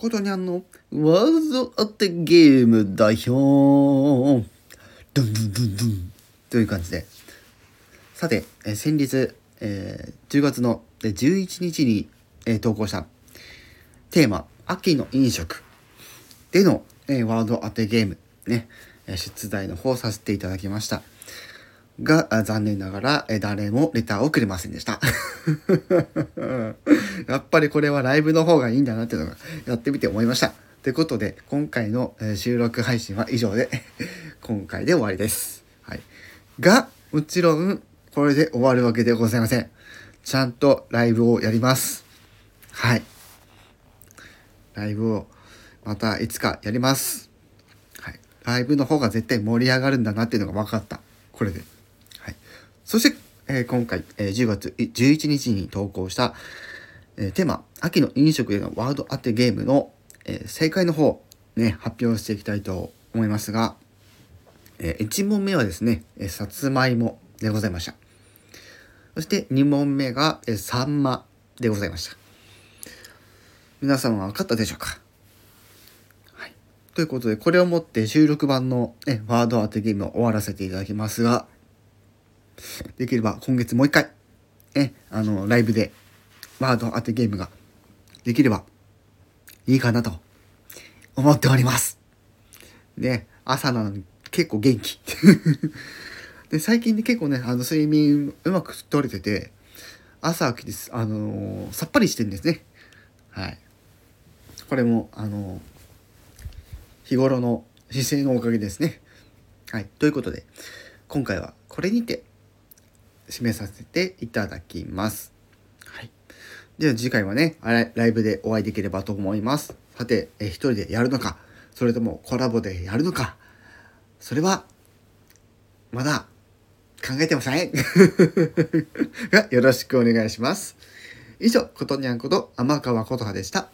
ことにゃんのワールドアテゲーム代表。ドンドンドンドン。という感じで。さて、えー先日、えー10月のえ11日に、えー投稿したテーマ「秋の飲食」での、えーワールド当てゲーム。ね。え出題の方させていただきました。が残念ながら誰もレターをくれませんでした やっぱりこれはライブの方がいいんだなっていうのがやってみて思いましたということで今回の収録配信は以上で 今回で終わりです、はい、がもちろんこれで終わるわけでございませんちゃんとライブをやりますはいライブをまたいつかやります。はい。ライブの方が絶対盛り上がるんだなっていうのが分かった。これで。そして、えー今回、えー10月11日に投稿した、えーテーマ、秋の飲食へのワード当てゲームの、えー正解の方、ね、発表していきたいと思いますが、え1問目はですね、えーさつまいもでございました。そして2問目が、えーサンマでございました。皆さんは分かったでしょうか？はい。ということで、これをもって収録版の、ね、ワード当てゲームを終わらせていただきますが、できれば今月もう一回、ね、あの、ライブでワード当てゲームができればいいかなと思っております。ね、朝なのに結構元気。で、最近ね、結構ね、あの、睡眠うまく取れてて、朝起きてす、あのーさっぱりしてるんですね。はい。これも、あのー日頃の姿勢のおかげですね。はい。ということで、今回はこれにて締めさせていただきます。はい。では次回はね、ライブでお会いできればと思います。さて、え一人でやるのか、それともコラボでやるのか、それは、まだ考えてません。がよろしくお願いします。以上、ことにゃんこと天川琴葉でした。